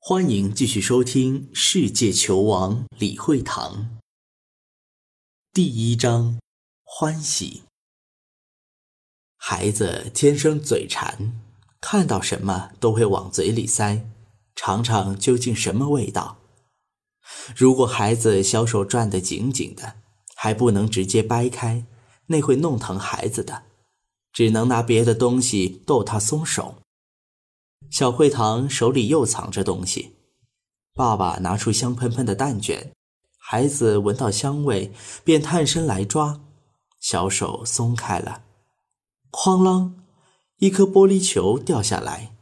欢迎继续收听《世界球王李惠堂》第一章：欢喜。孩子天生嘴馋，看到什么都会往嘴里塞，尝尝究竟什么味道。如果孩子小手攥得紧紧的，还不能直接掰开，那会弄疼孩子的，只能拿别的东西逗他松手。小惠堂手里又藏着东西，爸爸拿出香喷喷的蛋卷，孩子闻到香味便探身来抓，小手松开了，哐啷，一颗玻璃球掉下来，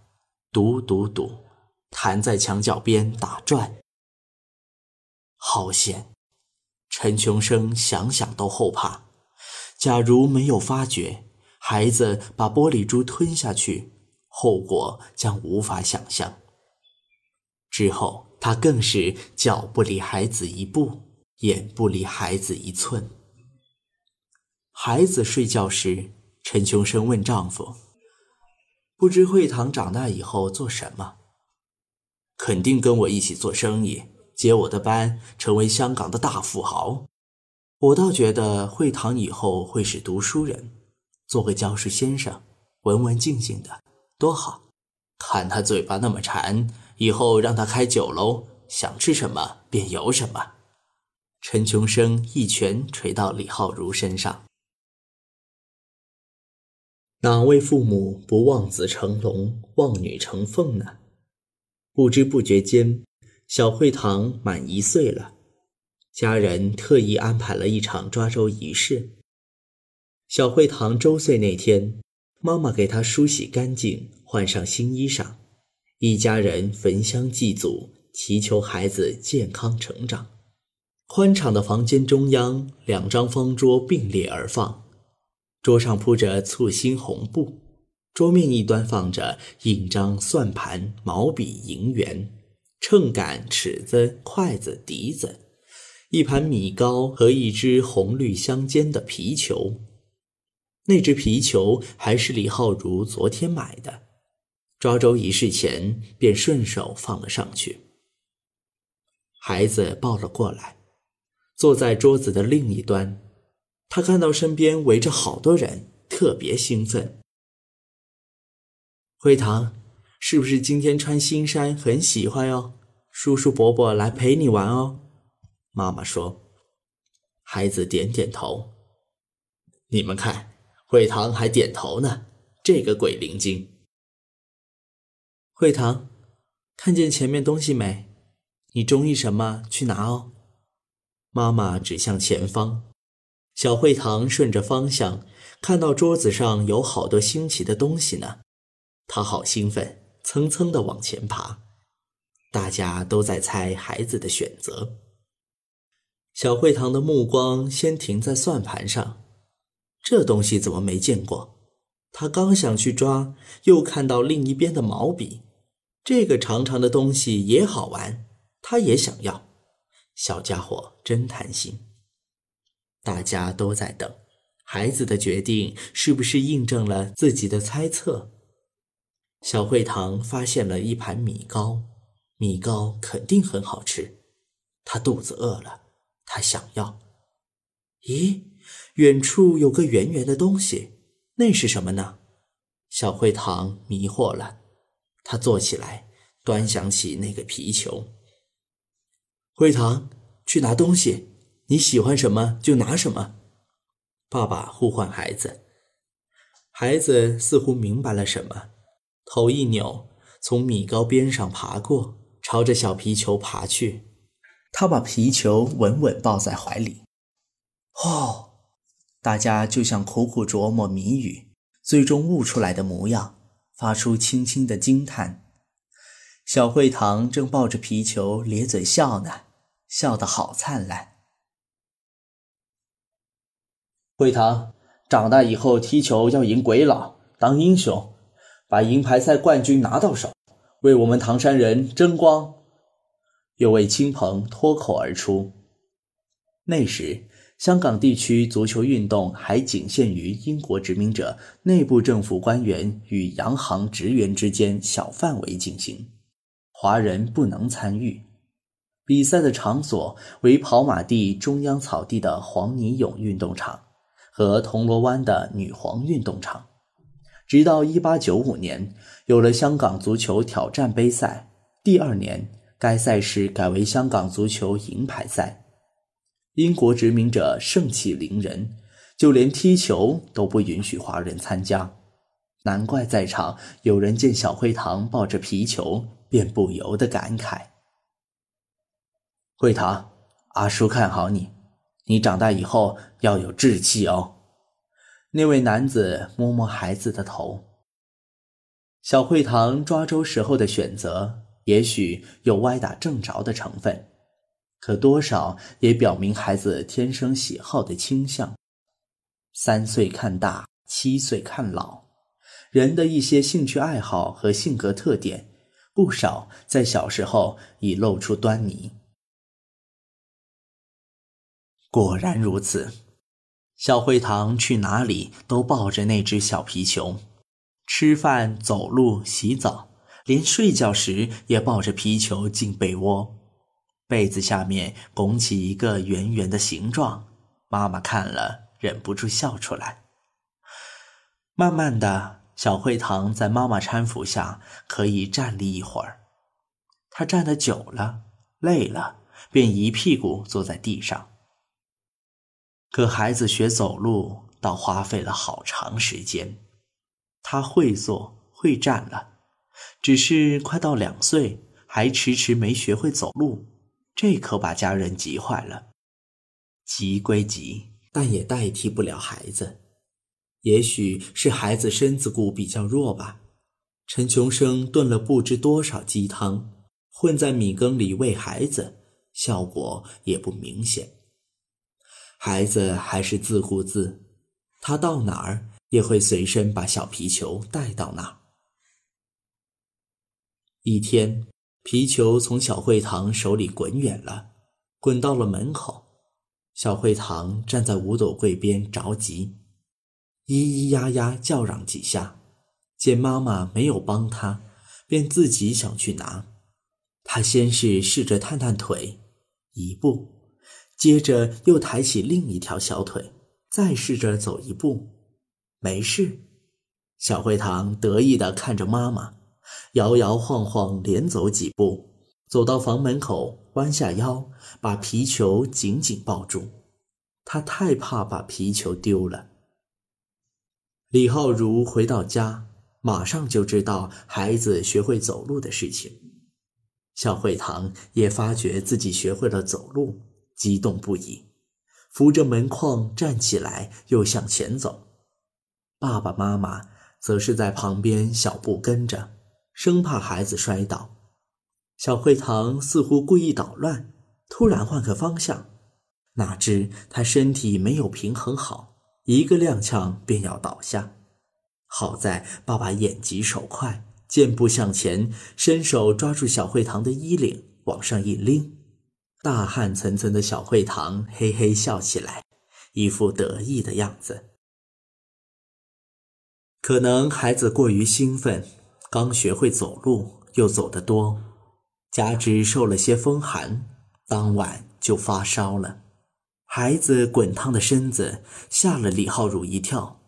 嘟嘟嘟，弹在墙角边打转。好险！陈琼生想想都后怕。假如没有发觉，孩子把玻璃珠吞下去。后果将无法想象。之后，他更是脚不离孩子一步，眼不离孩子一寸。孩子睡觉时，陈琼生问丈夫：“不知惠堂长大以后做什么？”“肯定跟我一起做生意，接我的班，成为香港的大富豪。”我倒觉得惠堂以后会是读书人，做个教书先生，文文静静的。多好，看他嘴巴那么馋，以后让他开酒楼，想吃什么便有什么。陈琼生一拳捶到李浩如身上。哪位父母不望子成龙，望女成凤呢？不知不觉间，小惠堂满一岁了，家人特意安排了一场抓周仪式。小惠堂周岁那天。妈妈给他梳洗干净，换上新衣裳，一家人焚香祭祖，祈求孩子健康成长。宽敞的房间中央，两张方桌并列而放，桌上铺着簇新红布，桌面一端放着印章、算盘、毛笔、银元、秤杆、尺子、筷子、笛子，一盘米糕和一只红绿相间的皮球。那只皮球还是李浩如昨天买的，抓周仪式前便顺手放了上去。孩子抱了过来，坐在桌子的另一端。他看到身边围着好多人，特别兴奋。惠堂，是不是今天穿新衫很喜欢哟？叔叔伯伯来陪你玩哦。妈妈说。孩子点点头。你们看。惠堂还点头呢，这个鬼灵精。惠堂，看见前面东西没？你中意什么去拿哦。妈妈指向前方，小惠堂顺着方向看到桌子上有好多新奇的东西呢，他好兴奋，蹭蹭的往前爬。大家都在猜孩子的选择。小惠堂的目光先停在算盘上。这东西怎么没见过？他刚想去抓，又看到另一边的毛笔。这个长长的东西也好玩，他也想要。小家伙真贪心。大家都在等，孩子的决定是不是印证了自己的猜测？小会堂发现了一盘米糕，米糕肯定很好吃。他肚子饿了，他想要。咦？远处有个圆圆的东西，那是什么呢？小惠堂迷惑了，他坐起来，端详起那个皮球。惠堂，去拿东西，你喜欢什么就拿什么。爸爸呼唤孩子，孩子似乎明白了什么，头一扭，从米糕边上爬过，朝着小皮球爬去。他把皮球稳稳抱在怀里。哦。大家就像苦苦琢磨谜语，最终悟出来的模样，发出轻轻的惊叹。小惠堂正抱着皮球咧嘴笑呢，笑得好灿烂。惠堂长大以后踢球要赢鬼佬，当英雄，把银牌赛冠军拿到手，为我们唐山人争光。有位亲朋脱口而出。那时。香港地区足球运动还仅限于英国殖民者内部政府官员与洋行职员之间小范围进行，华人不能参与。比赛的场所为跑马地中央草地的黄泥涌运动场和铜锣湾的女皇运动场。直到1895年，有了香港足球挑战杯赛，第二年该赛事改为香港足球银牌赛。英国殖民者盛气凌人，就连踢球都不允许华人参加。难怪在场有人见小惠堂抱着皮球，便不由得感慨。惠堂，阿叔看好你，你长大以后要有志气哦。那位男子摸摸孩子的头。小惠堂抓周时候的选择，也许有歪打正着的成分，可多少也表明孩子天生喜好的倾向。三岁看大，七岁看老，人的一些兴趣爱好和性格特点，不少在小时候已露出端倪。果然如此，小惠堂去哪里都抱着那只小皮球，吃饭、走路、洗澡，连睡觉时也抱着皮球进被窝。被子下面拱起一个圆圆的形状，妈妈看了忍不住笑出来。慢慢的，小惠堂在妈妈搀扶下可以站立一会儿。他站得久了，累了，便一屁股坐在地上。可孩子学走路倒花费了好长时间，他会坐会站了，只是快到两岁还迟迟没学会走路，这可把家人急坏了。急归急，但也代替不了孩子。也许是孩子身子骨比较弱吧。陈琼生炖了不知多少鸡汤，混在米羹里喂孩子，效果也不明显。孩子还是自顾自，他到哪儿也会随身把小皮球带到那儿。一天，皮球从小惠堂手里滚远了，滚到了门口。小惠堂站在五斗柜边着急，咿咿呀呀叫嚷几下，见妈妈没有帮他，便自己想去拿。他先是试着探探腿，一步。接着又抬起另一条小腿，再试着走一步，没事。小惠堂得意地看着妈妈，摇摇晃晃连走几步，走到房门口，弯下腰，把皮球紧紧抱住。他太怕把皮球丢了。李浩如回到家，马上就知道孩子学会走路的事情。小惠堂也发觉自己学会了走路。激动不已，扶着门框站起来，又向前走。爸爸妈妈则是在旁边小步跟着，生怕孩子摔倒。小惠堂似乎故意捣乱，突然换个方向，哪知他身体没有平衡好，一个踉跄便要倒下。好在爸爸眼疾手快，箭步向前，伸手抓住小惠堂的衣领，往上一拎。大汗涔涔的小惠堂嘿嘿笑起来，一副得意的样子。可能孩子过于兴奋，刚学会走路，又走得多，加之受了些风寒，当晚就发烧了。孩子滚烫的身子吓了李浩儒一跳，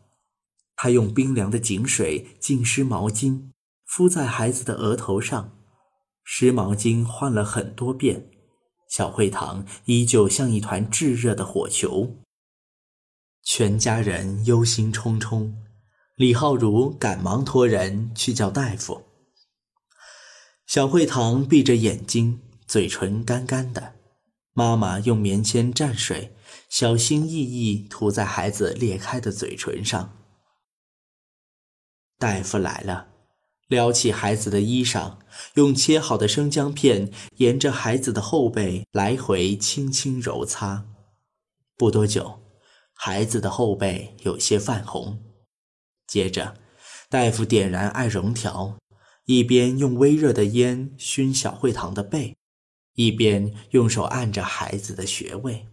他用冰凉的井水浸湿毛巾，敷在孩子的额头上，湿毛巾换了很多遍。小会堂依旧像一团炙热的火球，全家人忧心忡忡。李浩如赶忙托人去叫大夫。小惠堂闭着眼睛，嘴唇干干的。妈妈用棉签蘸水，小心翼翼涂在孩子裂开的嘴唇上。大夫来了。撩起孩子的衣裳，用切好的生姜片沿着孩子的后背来回轻轻揉擦。不多久，孩子的后背有些泛红。接着，大夫点燃艾绒条，一边用微热的烟熏小惠堂的背，一边用手按着孩子的穴位。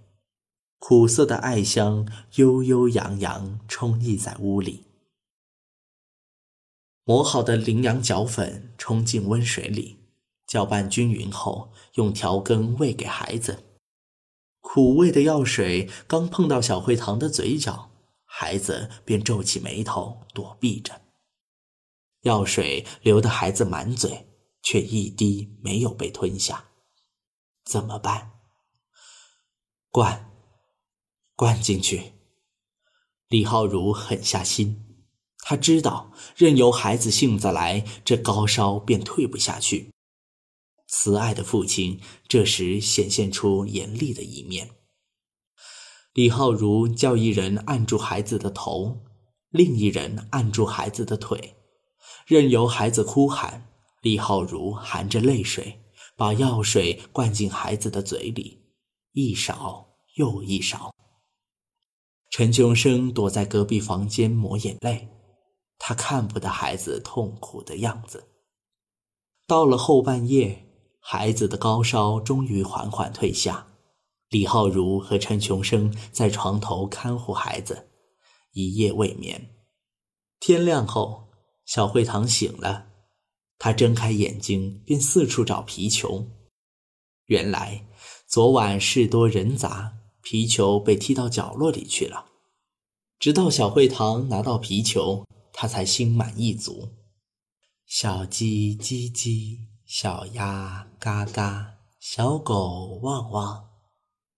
苦涩的艾香悠悠扬扬充溢在屋里。磨好的羚羊角粉冲进温水里，搅拌均匀后，用调羹喂给孩子。苦味的药水刚碰到小慧堂的嘴角，孩子便皱起眉头躲避着。药水流得孩子满嘴，却一滴没有被吞下。怎么办？灌，灌进去。李浩如狠下心，他知道任由孩子性子来，这高烧便退不下去。慈爱的父亲这时显现出严厉的一面。李浩如叫一人按住孩子的头，另一人按住孩子的腿，任由孩子哭喊。李浩如含着泪水，把药水灌进孩子的嘴里，一勺又一勺。陈琼生躲在隔壁房间抹眼泪，他看不得孩子痛苦的样子。到了后半夜。孩子的高烧终于缓缓退下，李浩如和陈琼生在床头看护孩子，一夜未眠。天亮后，小慧堂醒了，他睁开眼睛便四处找皮球。原来昨晚事多人杂，皮球被踢到角落里去了。直到小慧堂拿到皮球，他才心满意足。小鸡叽叽。小鸭嘎嘎，小狗汪汪，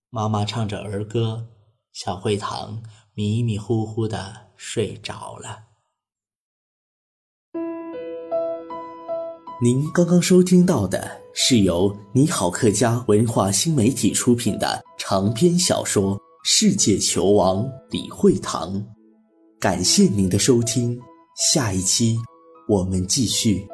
妈妈唱着儿歌，小慧堂迷迷糊糊的睡着了。您刚刚收听到的是由你好客家文化新媒体出品的长篇小说《世界球王李惠堂》，感谢您的收听，下一期我们继续。